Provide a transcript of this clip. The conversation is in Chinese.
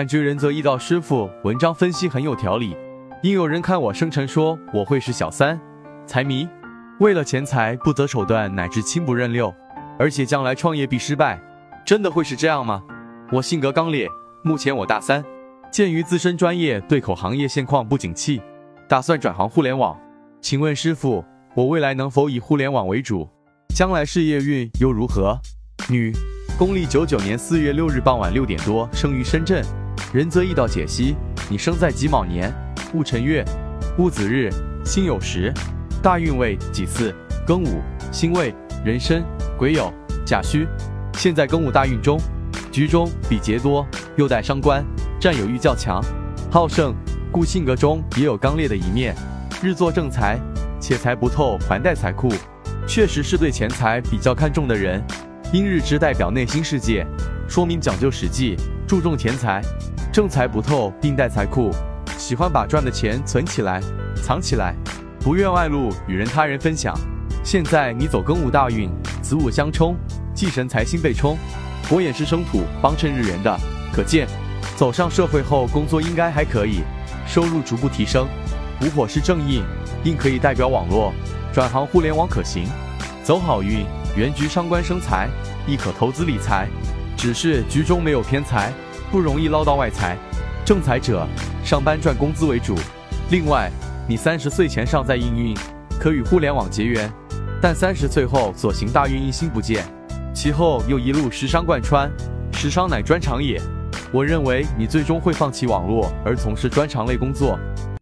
感觉仁泽易道师傅文章分析很有条理，应有人看我生辰说我会是小三、财迷，为了钱财不择手段乃至亲不认六，而且将来创业必失败，真的会是这样吗？我性格刚烈，目前我大三，鉴于自身专业对口行业现况不景气，打算转行互联网。请问师傅，我未来能否以互联网为主？将来事业运又如何？女，公历九九年四月六日傍晚六点多生于深圳。仁则易道解析：你生在己卯年，戊辰月，戊子日，辛酉时，大运位己巳、庚午、辛未、壬申、癸酉、甲戌。现在庚午大运中，局中比劫多，又带伤官，占有欲较强，好胜，故性格中也有刚烈的一面。日作正财，且财不透，还带财库，确实是对钱财比较看重的人。因日支代表内心世界，说明讲究实际，注重钱财。正财不透，并带财库，喜欢把赚的钱存起来、藏起来，不愿外露与人他人分享。现在你走庚午大运，子午相冲，忌神财星被冲，火也是生土帮衬日元的，可见走上社会后工作应该还可以，收入逐步提升。午火是正印，印可以代表网络，转行互联网可行。走好运，原局伤官生财，亦可投资理财，只是局中没有偏财。不容易捞到外财，正财者上班赚工资为主。另外，你三十岁前尚在应运，可与互联网结缘；但三十岁后所行大运一星不见，其后又一路时商贯穿，时商乃专长也。我认为你最终会放弃网络而从事专长类工作。